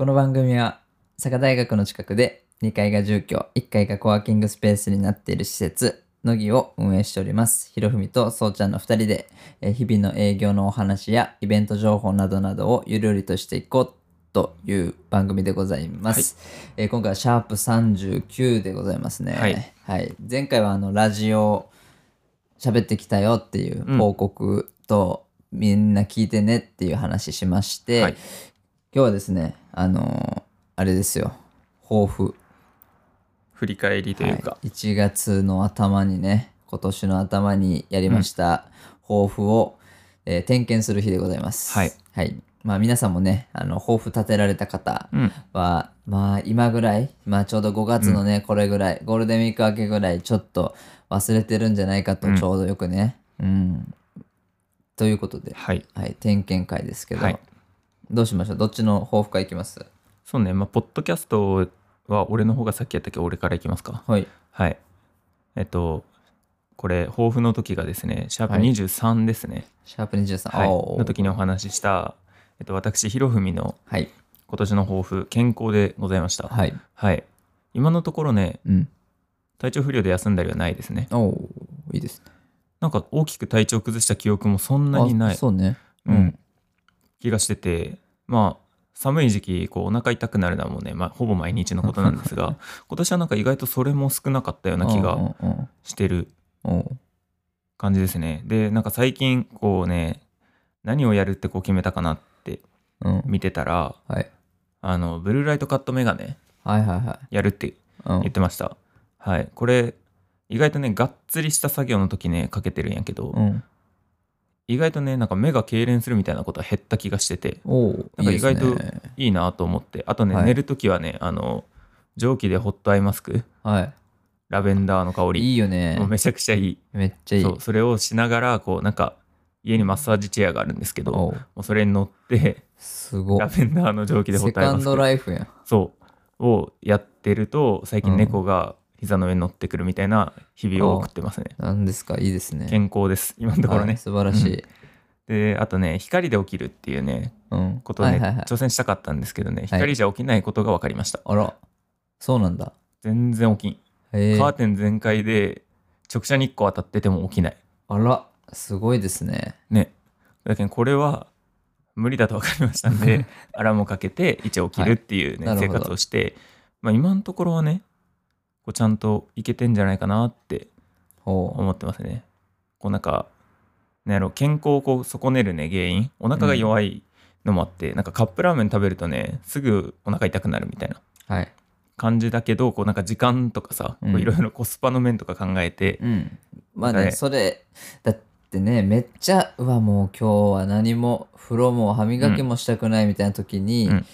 この番組は佐賀大学の近くで2階が住居1階がコワーキングスペースになっている施設乃木を運営しております。ひろふみとそうちゃんの2人でえー日々の営業のお話やイベント情報などなどをゆるりとしていこうという番組でございます、えー今回はシャープ39でございますね。はい、はい。前回はあのラジオ喋ってきたよっていううん報告と、みんな聞いてねっていう話しまして、はい今日はですねあのーあれですよ。抱負。振り返りというか、はい、1月の頭にね今年の頭にやりました抱負を、えー点検する日でございます。はい、まあ皆さんもねあの抱負立てられた方うん。は、まあ今ぐらいまあちょうど5月のね、これぐらいゴールデンウィーク明けぐらいちょっと忘れてるんじゃないかとうん。ちょうどよくね。うん、ということで、はい。はい、点検会ですけど、はいどうしましょう？どっちの抱負会いきます？そうね。まあポッドキャストは俺の方が先やったっけ俺からいきますか。はい。はい。えっとこれ抱負の時がですねシャープはい。23ですね。シャープ23、はい、おー。の時にお話しした、えっと、私ひろふみのはい。今年の抱負健康でございました。はい。はい。今のところねうん。体調不良で休んだりはないですね。おおいいですね。なんか大きく体調崩した記憶もそんなにない。あそうね。うん気がしててまあ寒い時期こうお腹痛くなるのはもうね、まあ、ほぼ毎日のことなんですが 今年はなんか意外とそれも少なかったような気がうんうんしてる感じですね。でなんか最近こうね何をやるってこう決めたかなってうん。見てたらはい。あのブルーライトカットメガネやるってうん。言ってました、はい。これ意外とねがっつりした作業の時ねかけてるんやけど、うん意外とねなんか目が痙攣するみたいなことは減った気がしててなんか意外といいなと思ってあとね、はい。寝る時はねあの蒸気でホットアイマスクはラベンダーの香いり。いいよね。もうめちゃくちゃいい。めっちゃいい。そうそれをしながらこうなんか家にマッサージチェアがあるんですけどもおう。うそれに乗ってすごラベンダーの蒸気でホセカンドットアイマスク。ライフやん。そう。をやってると最近うん猫が膝の上に乗ってくるみたいな日々を送ってますね、なんですか？いいですね。健康です。今のところね、はい。素晴らしい。であとね光で起きるっていうねうん。ことをね、はいはいはい。挑戦したかったんですけどね光じゃ起きないことが分かりました、あら。そうなんだ。全然起きん。カーテン全開で直射日光当たってても起きない。あら。すごいですね。ね。だけどこれは無理だと分かりましたんで アラームをかけて一応起きるっていう、ね生はい。なるほど。活をして、まあ、今のところはねこうちゃんといけてんじゃないかなって思ってますね。こうなんかなんやろ健康をこう損ねるね原因。お腹が弱いのもあって、なんかカップラーメン食べるとねすぐお腹痛くなるみたいなはい。感じだけどこうなんか時間とかさいろいろコスパの面とか考えて、うん。まあね、はいそれだってねめっちゃうわもう今日は何も風呂も歯磨きもしたくないみたいな時に、うん。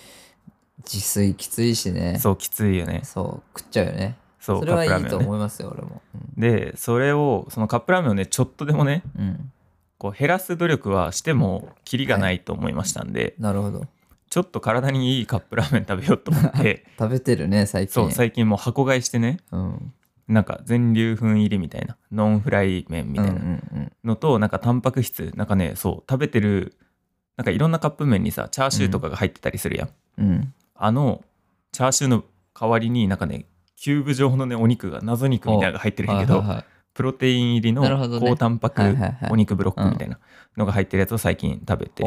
自炊きついしね。そうきついよね。そう食っちゃうよねそうそれはいいと思いますよ俺も。でそれをそのカップラーメンをねちょっとでもねうん、うんこう減らす努力はしてもキリがないと思いましたんで、なるほど。ちょっと体にいいカップラーメン食べようと思って 食べてるね最近。そう最近もう箱買いしてねうん、なんか全粒粉入りみたいなノンフライ麺みたいなうんうんうん。のと、なんかタンパク質なんかねそう食べてるなんかいろんなカップ麺にさチャーシューとかが入ってたりするやん、うん。あのチャーシューの代わりになんかねキューブ状のねお肉が謎肉みたいなのが入ってるんやけど、はいはいはい。プロテイン入りの高タンパクはいはいはい。お肉ブロックみたいなのが入ってるやつを最近食べて、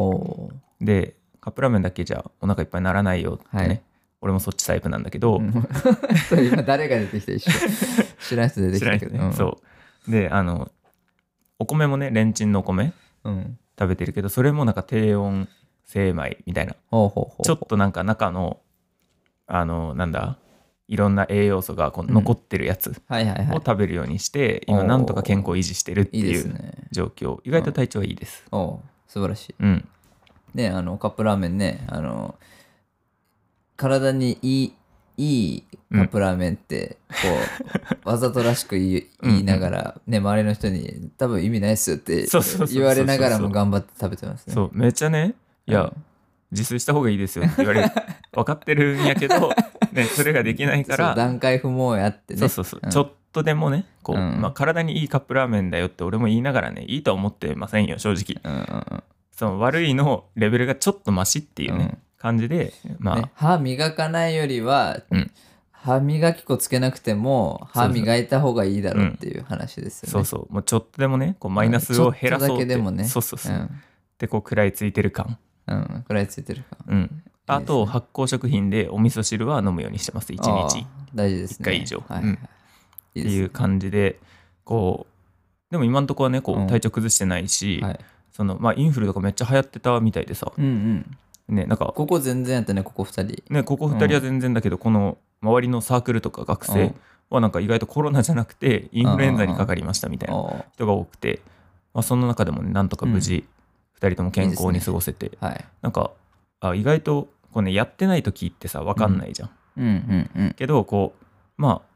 でカップラーメンだけじゃお腹いっぱいにならないよってね、はい。俺もそっちタイプなんだけど、今誰が出てきた一緒。知らん人出てきたけど。んそう。であのお米もねレンチンのお米うん。食べてるけどそれもなんか低温精米みたいな。ちょっとなんか中のあのなんだいろんな栄養素がこううん。残ってるやつを食べるようにして、今なんとか健康を維持してるっていう状況。意外と体調はいいです。おう素晴らしい。うん。ねあのカップラーメンねあの体にいいいいカップラーメンって、こう わざとらしく言いながら、ね周りの人に多分意味ないっすよって言われながらも頑張って食べてますね。そう。めっちゃねいや、うん。自炊した方がいいですよって言われる。分かってるんやけど、ね、それができないかそうら段階不毛やってね。そうそうそう、うん。ちょっとでもねこう、うん。まあ、体にいいカップラーメンだよって俺も言いながらねいいとは思ってませんよ正直。うんうんうん。その悪いのレベルがちょっとマシっていうね、うん。感じでまあ、ね、歯磨かないよりは、うん。歯磨き粉つけなくても歯磨いた方がいいだろうっていう話ですよね。そうそう。もうちょっとでもねこうマイナスを減らそうちょっとだってけでもね。そうそうそう、ん。でこう食らいついてる感。うん。食らいついてるか。うんあと発酵食品でお味噌汁は飲むようにしてます。1日。大事ですね。一回以上。はい。うん。いいっていう感じでこうでも今んとこはねこうん。う体調崩してないし、はい。そのまあインフルとかめっちゃ流行ってたみたいでさ。うんうん。ねなんかここ全然やったね、ここ二人。ねここ2人は全然だけど、この周りのサークルとか学生うん。はなんか意外とコロナじゃなくてインフルエンザにかかりましたみたいな人が多くて、まあ、その中でもねなんとか無事2人とも健康に過ごせて、はい。なんかあ意外とこうねやってない時ってさ分かんないじゃん、うんうんうん。けどこうまあ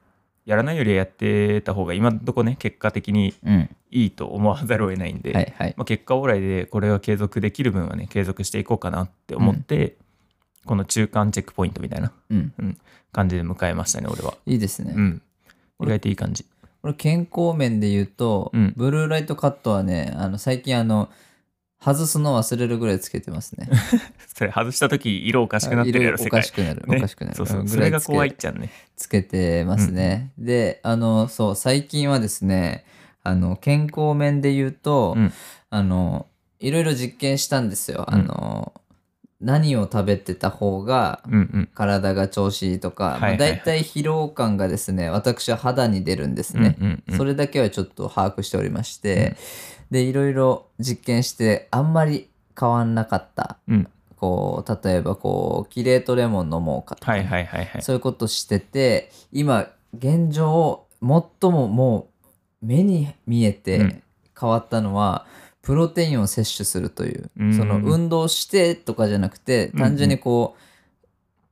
やらないよりはやってた方が今のとこね結果的にうん。いいと思わざるを得ないんで、はいはい。まあ、結果オーライでこれが継続できる分はね継続していこうかなって思って、この中間チェックポイントみたいなうん。感じで迎えましたね俺は。いいですね。うん。意外といい感じ。これ健康面で言うと、うんブルーライトカットはね、あの最近あの、外すの忘れるぐらいつけてますね。それ外した時色おかしくなってるやろ色お世界かしくなる。ねおかしくなる。そうそううんそれが怖いっちゃうねつけてますね。で、あの、そう、最近はですね、あの、健康面で言うと、うんあの、いろいろ実験したんですよ。うんあの、何を食べてた方がうんうん。体が調子いいとか、はいはいはい。だいたい疲労感がですね、私は肌に出るんですね。うんうんうん。それだけはちょっと把握しておりまして、で、いろいろ実験して、あんまり変わんなかった。うん。こう、例えばこう、キレートレモン飲もうかとかね、はいはいはいはい。そういうことしてて、今、現状、最ももう目に見えうてん。変わったのは、プロテインを摂取するという、うん。その運動してとかじゃなくて、うん単純にこう、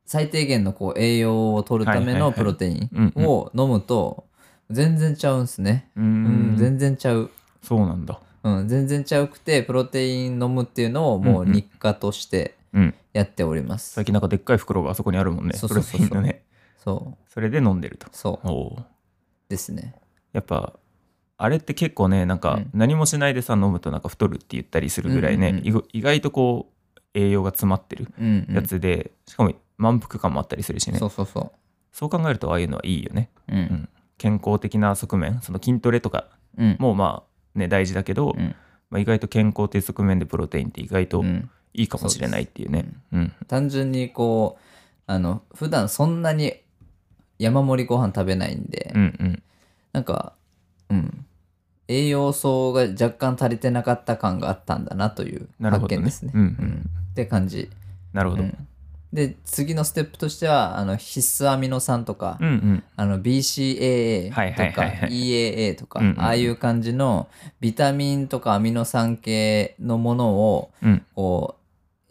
最低限のこう栄養を取るためのプロテインを飲むと、全然ちゃうんすね。ううんん全然ちゃう。そうなんだ。うん、全然ちゃうくて、プロテイン飲むっていうのをもう日課としてうん。やっております。最近なんかでっかい袋があそこにあるもんね。そうそうそうそう。ね。そう、それで飲んでると。そう。ですね。やっぱあれって結構ねなんかうん。何もしないでさ飲むとなんか太るって言ったりするぐらいね、うんうんうん。意外とこう栄養が詰まってるうん、うん。やつで、しかも満腹感もあったりするしね。そうそうそそう考えるとああいうのはいいよね。う。うん。ん健康的な側面その筋トレとかうん。もまあね大事だけど、うん。まあ、意外と健康っていう側面でプロテインって意外とうん。いいかもしれないっていうね。うん。単純にこう、あの、普段そんなに山盛りご飯食べないんで、うんうん。なんか、うん。栄養素が若干足りてなかった感があったんだなという発見ですね。うんうん。うん。って感じ。なるほど、うん。で、次のステップとしては、あの必須アミノ酸とか、うんうん。あの BCAA とか、はいはいはいはい。EAA とか、うんうん。ああいう感じのビタミンとかアミノ酸系のものをうん。こう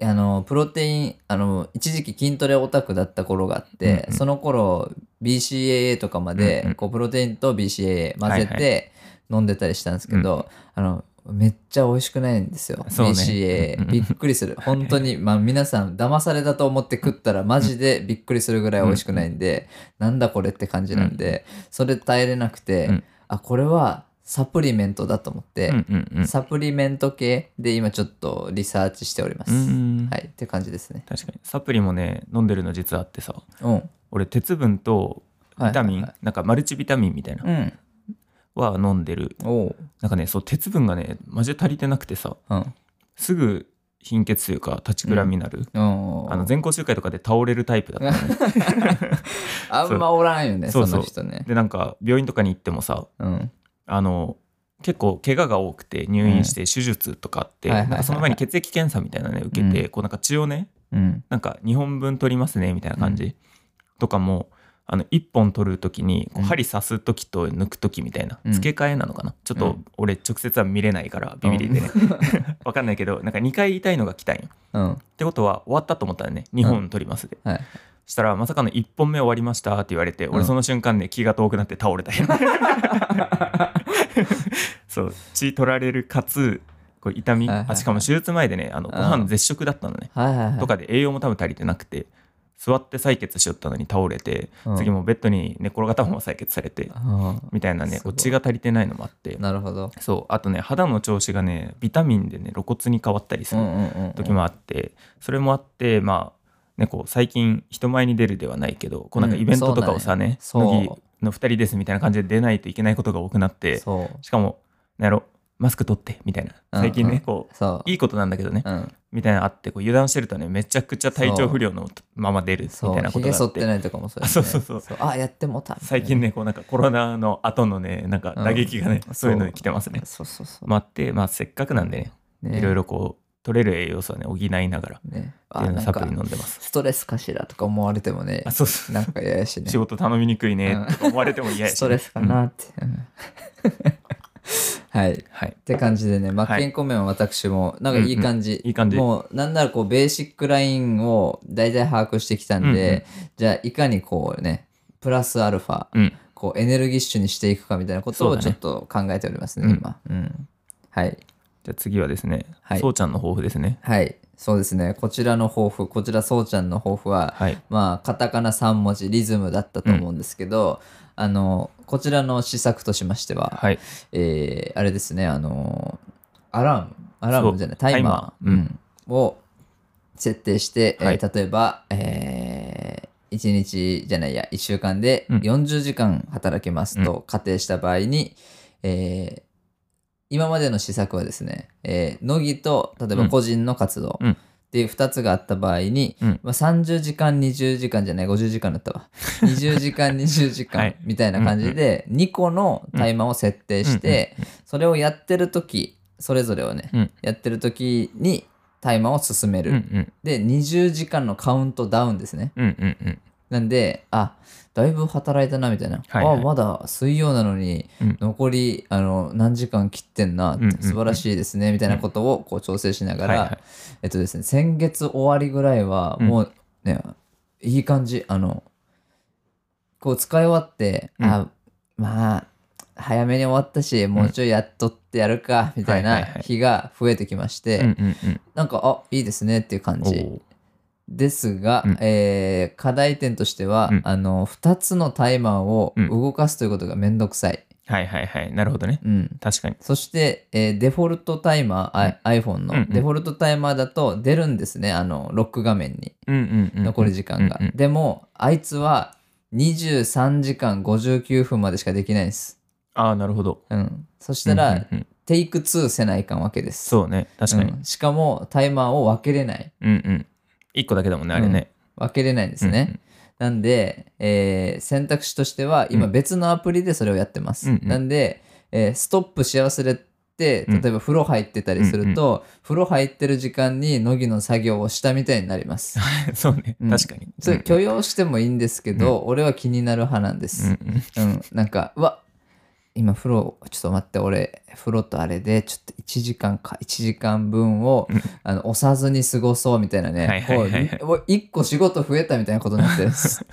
あのプロテインあの一時期筋トレオタクだった頃があって、うんうんその頃 BCAA とかまで、うんうん。こうプロテインと BCAA 混ぜはいて飲んでたりしたんですけど、あのめっちゃ美味しくないんですよ、ね。BCAA びっくりする。本当にまあ皆さん騙されたと思って食ったらマジでびっくりするぐらい美味しくないんで、なんだこれって感じなんで、それ耐えれなくて、うん。あこれはサプリメントだと思って、うんうんうんサプリメント系で今ちょっとリサーチしております。うんはい、って感じですね。確かにサプリもね飲んでるの実はあってさうん。俺鉄分とビタミン、はいはいはいなんかマルチビタミンみたいなうん。は飲んでる。なんかねそう鉄分がねマジで足りてなくてさうん。すぐ貧血というか立ちくらみになる、おうあの全校集会とかで倒れるタイプだったのね あんまおらんよね、その人ね。でなんか病院とかに行ってもさうん。あの結構怪我が多くて入院して手術とかあって、その前に血液検査みたいなね受けて、うこうなんか血をねうん。なんか2本分取りますねみたいな感じ、とかもあの1本取る時にこううん。針刺す時と抜く時みたいな、うん。付け替えなのかな？ちょっとうん。俺直接は見れないからビビりでね、わかんないけどなんか2回痛いのが来たんよ。うん。ってことは終わったと思ったらね。2本取りますで、はい。したらまさかの1本目終わりましたって言われて、うん。俺その瞬間ね気が遠くなって倒れたよ。そう血取られるかつこう痛み、はいはいはい。あしかも手術前でねあのご飯絶食だったのね、はいはいはい。とかで栄養も多分足りてなくて座って採血しよったのに倒れて、うん。次もベッドに寝転がったまま採血されて、うん。みたいなね血が足りてないのもあって。なるほど。そうあとね肌の調子がねビタミンでね露骨に変わったりするうんうんうんうん。時もあって、それもあってまあね、こう最近人前に出るではないけどこうなんかうんイベントとかをさねそうなのよ乃木の2人ですみたいな感じで出ないといけないことが多くなって。しかもなんやろマスク取ってみたいな最近ね、うんうんこう。いいことなんだけどね、うん。みたいなのあってこう油断してるとねめちゃくちゃ体調不良のまま出るみ。たいなこひとがあってげ剃ってないとかもそうやねあそうそうそうあ、やってもた。最近ねこうなんかコロナの後のねなんか打撃がね、うんそういうのに来てますね。そうそうそう。まああって、まあ、せっかくなんでねねいろいろこう取れる栄養素はね補いながらね。あ、なんかいうのサプリ飲んでます。ストレスかしらとか思われてもねあ、そうそうなんか嫌やしね。仕事頼みにくいねうんとか思われても嫌やし、ストレスかなって。うん はい。っはいて感じでね、まあ、はい健康面は私も、なんかいい感じ。いい感じもう、なんならこう、ベーシックラインを大体把握してきたんで、じゃあ、いかにこうね、プラスアルファ、うんこう、エネルギッシュにしていくかみたいなことをちょっと考えておりますね、うん今。うん。はい。じゃあ次はですね、はい。そうちゃんの抱負ですね。はい。そうですね。こちらの抱負、こちら、そうちゃんの抱負は、はい。まあ、カタカナ3文字、リズムだったと思うんですけど、あの、こちらの施策としましては、はい。えーあれですね、あのアラーム、アラームじゃない、タイマー、うん。を設定して、えーはい。例えば、え1日じゃないや、1週間でうん。40時間働けますと仮定した場合に、えー今までの施策はですね、えー乃木と例えば個人の活動うん。っていう2つがあった場合に、うん。まあ、30時間20時間じゃない50時間だったわ。20時間20時間はい。みたいな感じで2個のタイマーを設定してそれをやってる時それぞれをね、うん。やってる時にタイマーを進める、うんうん。で20時間のカウントダウンですね。うんうんうんなんであだいぶ働いたなみたいな、はいはい。あまだ水曜なのにうん。残りあの何時間切ってんな、うんうんうん。素晴らしいですねみたいなことをこう調整しながら、はいはい。えっとですね先月終わりぐらいはうん。もうね、いい感じあのこう使い終わって、うん。あまあ早めに終わったしもうちょいやっとってやるかみたいな日が増えてきまして、うんうんうん。なんかあいいですねっていう感じですが、うん。えー課題点としては、うん。あの2つのタイマーをうん。動かすということがめんどくさい、はいはいはい。なるほどね。うん、確かに。そして、えーデフォルトタイマー、あ iPhone の。うんうん。デフォルトタイマーだと出るんですねあのロック画面に。残り時間が、でもあいつは23時間59分までしかできないんです、ああなるほど。うん、そしたら、うんうんうん。テイク2せないかんわけです。そうね。確かに。うん。しかもタイマーを分けれない。うんうん一個だけだもんねあれね。分けれないんですね、なんで、えー選択肢としては今うん別のアプリでそれをやってます、うんうん。なんで、えーストップし忘れてうん。例えば風呂入ってたりすると、風呂入ってる時間に乃木の作業をしたみたいになります。う んそうね。うん。確かに。それ許容してもいいんですけど、俺は気になる派なんでうんすうん。うん、なんかうわ今風呂ちょっと待って俺風呂とあれでちょっと1時間か1時間分を、うん。あの押さずに過ごそうみたいなね、はいはいはいはい。こう1個仕事増えたみたいなことになってる そ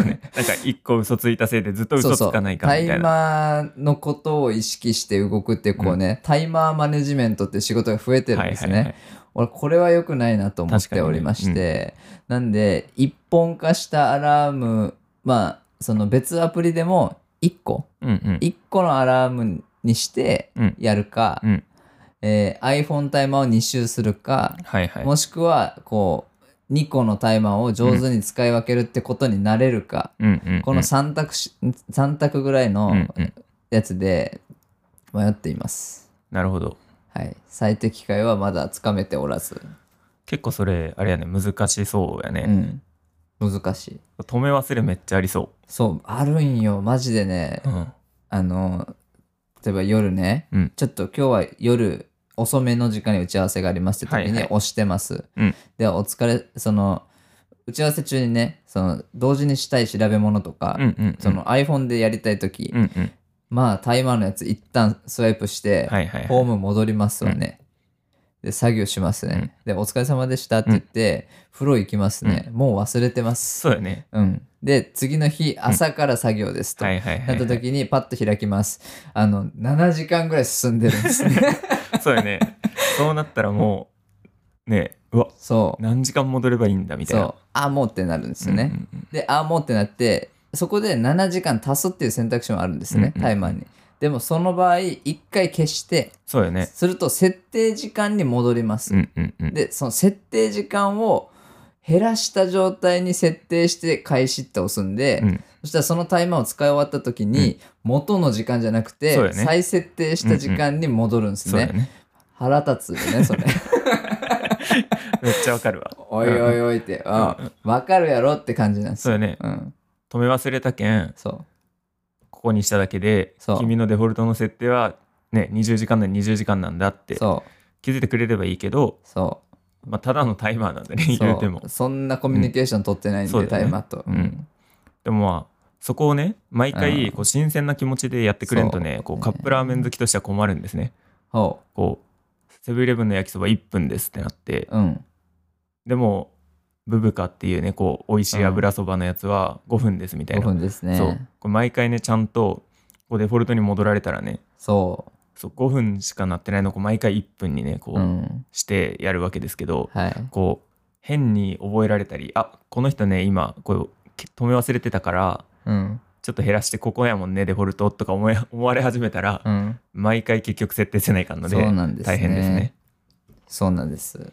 うね。なんか一個嘘ついたせいでずっと嘘つかないかみタイたいな。マーのことを意識して動くってこうね、タイマーマネジメントって仕事が増えてるんですね、はいはいはい。俺これは良くないなと思っておりまして、なんで一本化したアラームまあその別アプリでも1個。うんうん。1個のアラームにしてうん。やるか、うん。えー iPhone タイマーを2周するか、はいはい。もしくはこう2個のタイマーを上手に使い分けるってことになれるか、うんうんうん。この3択し三択ぐらいのうんうん。やつで迷っています。なるほど。はい、最適解はまだつかめておらず、結構それあれやね難しそうやうね、ん、難しい。止め忘れめっちゃありそそう、あるんよ、マジでね。う、、うん。あの、例えば夜ね、うん。ちょっと今日は夜遅めの時間に打ち合わせがありますって時はいはい。に押してます。うん。で、お疲れ、その、打ち合わせ中にね、その、同時にしたい調べ物とか、うんうんうん。その iPhone でやりたい時、うんうん。まあタイマーのやつ一旦スワイプして、はいはいはい。ホーム戻りますわね。で、作業しますね。で、お疲れ様でしたって言って、風呂行きますね。もう忘れてます。そうやねうん。で、次の日、朝から作業ですと。なった時にパッと開きます。あの、7時間ぐらい進んでるんですね。そうやねそうなったらもうねうわそう。何時間戻ればいいんだみたいなそう。あ、もうってなるんですよね。で、あ、もうってなって、そこで7時間足すっていう選択肢もあるんですね、タイマーに。でもその場合、1回消して、そうよね。すると設定時間に戻ります。うんうんうん。で、その設定時間を減らした状態に設定して開始って押すんで、うん。そしたらそのタイマーを使い終わった時に、元の時間じゃなくて、そうよね。再設定した時間に戻るんですうだよね腹立つよね、それ。めっちゃわかるわ。おいおいおいって、うん、わかるやろって感じなんですよ。そうよね。うん、止め忘れたけんそう。ここにしただけでそう。君のデフォルトの設定はね20時間なら20時間なんだってそう。気づいてくれればいいけど、そう。まあ、ただのタイマーなんだねそう。言うても。そんなコミュニケーション取ってないんで、そうだよねタイマーと。うん。でもまあそこをね毎うん。回こう新鮮な気持ちでやってくれんとねそう。こうカップラーメン好きとしては困るんですね。ほこうセブンイレブンの焼きそば1分ですってなって。う。うん。でもブブカっていうねこう美味しい油そばのやつは5分ですみたい5な、分ですね。そうこれ毎回ねちゃんとこうデフォルトに戻られたらねそそう5分しかなってないのをこう毎回1分にねこう。う、うん。してやるわけですけどはい。こう変に覚えられたりあこの人ね今こう止め忘れてたからうん。ちょっと減らしてここやもんねデフォルトとか思い 思われ始めたら、うん。毎回結局設定せないかんのでそうなんですね大変ですねそうなんです。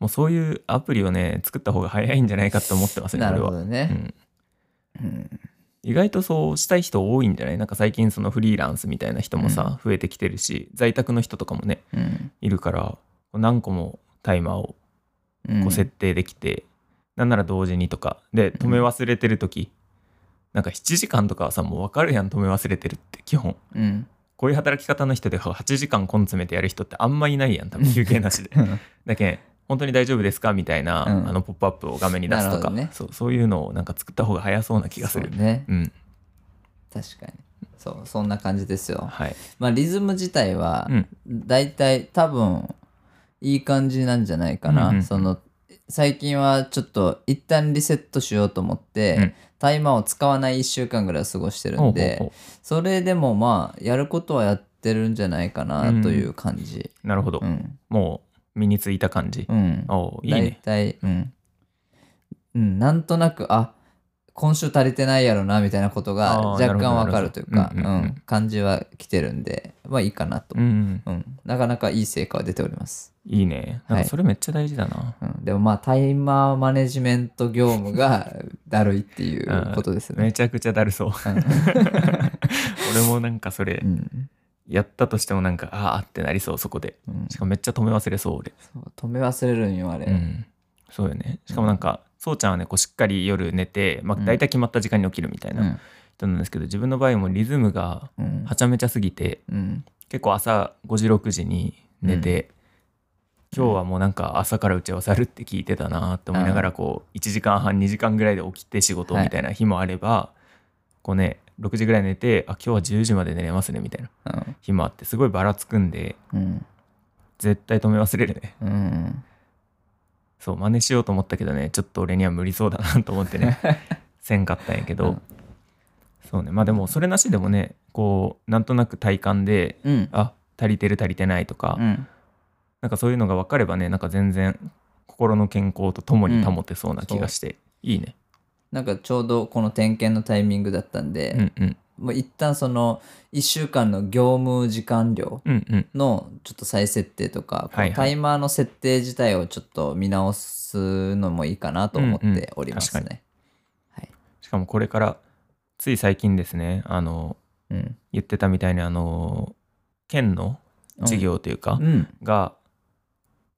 もうそういうアプリをね作った方が早いんじゃないかと思ってますねなるほどね。うん、うん。意外とそうしたい人多いんじゃない？なんか最近そのフリーランスみたいな人もさ、増えてきてるし在宅の人とかもねうん。いるから何個もタイマーをうんこう設定できて、なんなら同時にとかで止め忘れてる時、なんか7時間とかはさもう分かるやん止め忘れてるって基本うん。こういう働き方の人で8時間根詰めてやる人ってあんまいないやん多分休憩なしで だけん本当に大丈夫ですか？みたいな、うん。あのポップアップを画面に出すとか、ね。そうそういうのをなんか作った方が早そうな気がする。ね。うん確かに。そう、そんな感じですよ。はい。まあ、リズム自体はう、ん。だいたい多分、いい感じなんじゃないかな。うんうん。うんその、最近はちょっと一旦リセットしようと思って、うん。タイマーを使わない1週間ぐらい過ごしてるんで、ほそれでもまあ、やることはやってるんじゃないかなという感じ。うなるほど、うん。もう身についた感じ、うん。大おういいね。体、うん。うん、なんとなく、あ今週足りてないやろなみたいなことが若干わかるというか、うんうん感じは来てるんで、まあいいかなと。うんうん、なかなかいい成果は出ております。いいね。なんはい。かそれめっちゃ大事だな、うん、でもまあタイマーマネジメント業務が だるいっていうことですね。めちゃくちゃだるそう。俺もなんかそれうんやったとしてもなんかああってなりそうそこで。うん。しかもめっちゃ止め忘れそう俺。そう止め忘れるんよあれ。うん。そうよね。しかもなんか、そうちゃんはねこうしっかり夜寝て、まあ、うん。大体決まった時間に起きるみたいな人なんですけど、自分の場合もリズムがうん。はちゃめちゃすぎてうん。結構朝5時6時に寝て、今日はもうなんか朝から打ち合わせあるって聞いてたなって思いながらこう1時間半2時間ぐらいで起きて仕事みたいな日もあれば、こうね6時ぐらい寝てあ今日は10時まで寝れますねみたいなうん。日もあってすごいばらつくんでうん。絶対止め忘れるね。うん。そう真似しようと思ったけどねちょっと俺には無理そうだなと思ってね せんかったんやけど、うん。そうねまあでもそれなしでもねこうなんとなく体感でうん。あ足りてる足りてないとか、うん。なんかそういうのが分かればねなんか全然心の健康とともに保てそうな気がして、いいねなんかちょうどこの点検のタイミングだったんで、うんうんもう一旦その1週間の業務時間量うんうんのちょっと再設定とか、こうはいはいタイマーの設定自体をちょっと見直すのもいいかなと思っておりますうんうんね。はい。しかもこれからつい最近ですねあのうん。言ってたみたいにあの県の事業というか、うん。が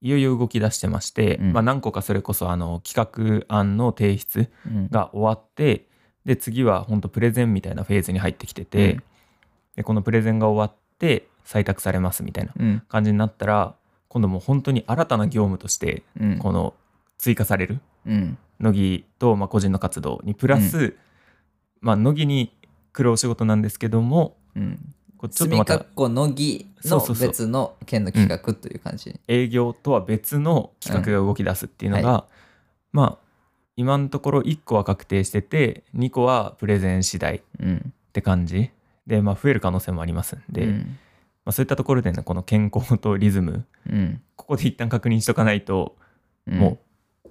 いよいよ動き出してまして、うんまあ、何個かそれこそあの企画案の提出うん。が終わってで次は本当プレゼンみたいなフェーズに入ってきてて、うんでこのプレゼンが終わって採択されますみたいなうん。感じになったら今度もう本当に新たな業務としてうん。この追加されるうん。乃木とまあ個人の活動にプラス、まあ乃木に来るお仕事なんですけどもうん。こうちょっとまた墨かっこのそうそうそう別の県の企画という感じ。営業とは別の企画が動き出すっていうのが、まあ今のところ1個は確定してて2個はプレゼン次第っうん。て感じで、まあ、増える可能性もありますんで、まうん。あ、そういったところでねこの健康とリズムうん。ここで一旦確認しとかないと、うんもう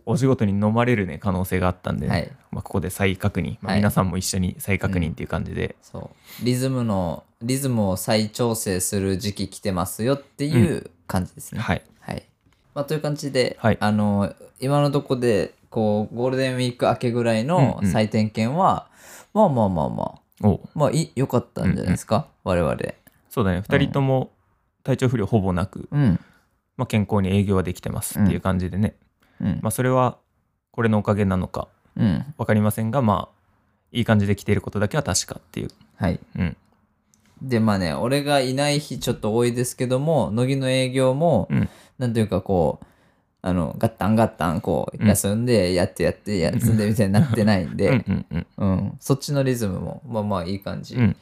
お仕事に飲まれるね可能性があったんで、はい。まあ、ここで再確認、まあ、はい。皆さんも一緒に再確認っていう感じで、そう。リズムの、リズムを再調整する時期来てますよっていう感じですね。はい。はい。まあ、という感じで、はい。あの今のとこでこうゴールデンウィーク明けぐらいのうんうん。再点検は、まあまあまあまあおう。まあいい良かったんじゃないですか、我々。そうだね。2人とも体調不良ほぼなく、うん。まあ、健康に営業はできてますっていう感じでね、うんまあ、それはこれのおかげなのかうん。分かりませんがまあいい感じで来ていることだけは確かっていう、はい。うん、でまあね俺がいない日ちょっと多いですけども乃木の営業も、うん。なんていうかこうあのガッタンガッタンこううん。休んでやってやって休んでみたいになってないんうんで、うん。そっちのリズムもまあまあいい感じ、うん。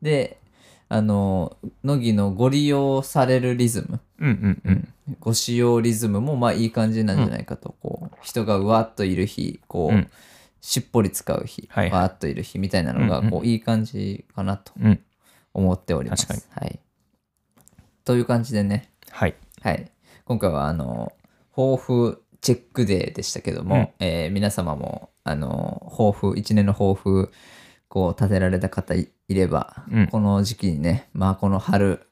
であの乃木のご利用されるリズム、うんうんうん。ご使用リズムもまあいい感じなんじゃないかと、こう人がうわっといる日こう、うん。しっぽり使う日、はいはい。わーっといる日みたいなのがうんうんこういい感じかなとうん。思っております。確はい、という感じでね、はい。はい、今回はあの抱負チェックデーでしたけども、うん。えー皆様もあの抱負1年の抱負こう立てられた方いいれば、うん。この時期にねまあこの春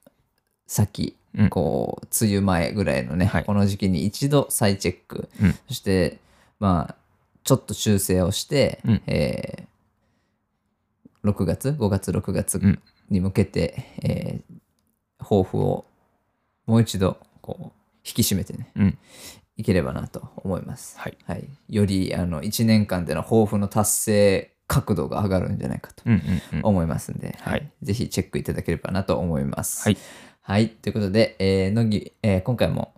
先うん。こう梅雨前ぐらいのね、はい。この時期に一度再チェック、うん。そしてまあちょっと修正をして、うん。えー6月5月6月うん。に向けて、えー抱負をもう一度こう引き締めてねうん。いければなと思います。はい。はい、よりあの1年間での抱負の達成角度が上がるんじゃないかと思いますんで、はいぜひチェックいただければなと思います。はい、はい、ということで、えー、乃木、えー今回も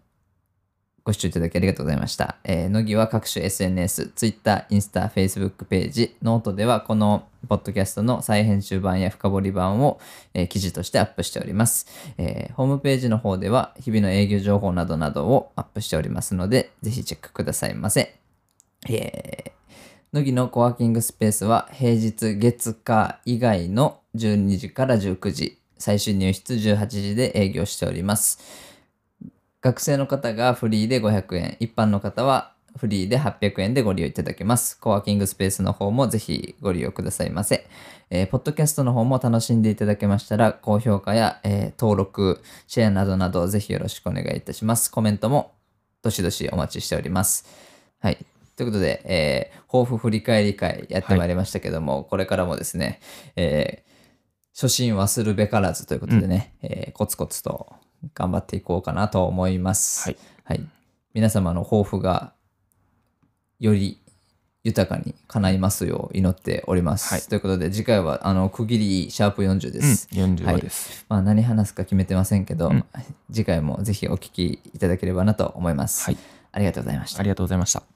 ご視聴いただきありがとうございました。えー、ノギは各種 SNS、Twitter、インスタ、Facebook ページ、ノートではこのポッドキャストの再編集版や深掘り版を、えー記事としてアップしております、えーホームページの方では日々の営業情報などなどをアップしておりますので、ぜひチェックくださいませ。えーノギのコワーキングスペースは平日月火以外の12時から19時、最終入室18時で営業しております。学生の方がフリーで500円、一般の方はフリーで800円でご利用いただけます。コワーキングスペースの方もぜひご利用くださいませ。えーポッドキャストの方も楽しんでいただけましたら、高評価や、えー登録、シェアなどなどぜひよろしくお願いいたします。コメントもどしどしお待ちしております。はい。ということで、えー抱負振り返り会やってまいりましたけども、これからもですね、えー初心忘るべからずということでね、えーコツコツと頑張っていこうかなと思います。はい。はい。皆様の抱負がより豊かに叶いますよう祈っております。はいということで、次回はあの区切りシャープ40でうんす。40はい話です。まあ何話すか決めてませんけど、うん次回もぜひお聞きいただければなと思います。はい。ありがとうございましたあ。りがとうございました。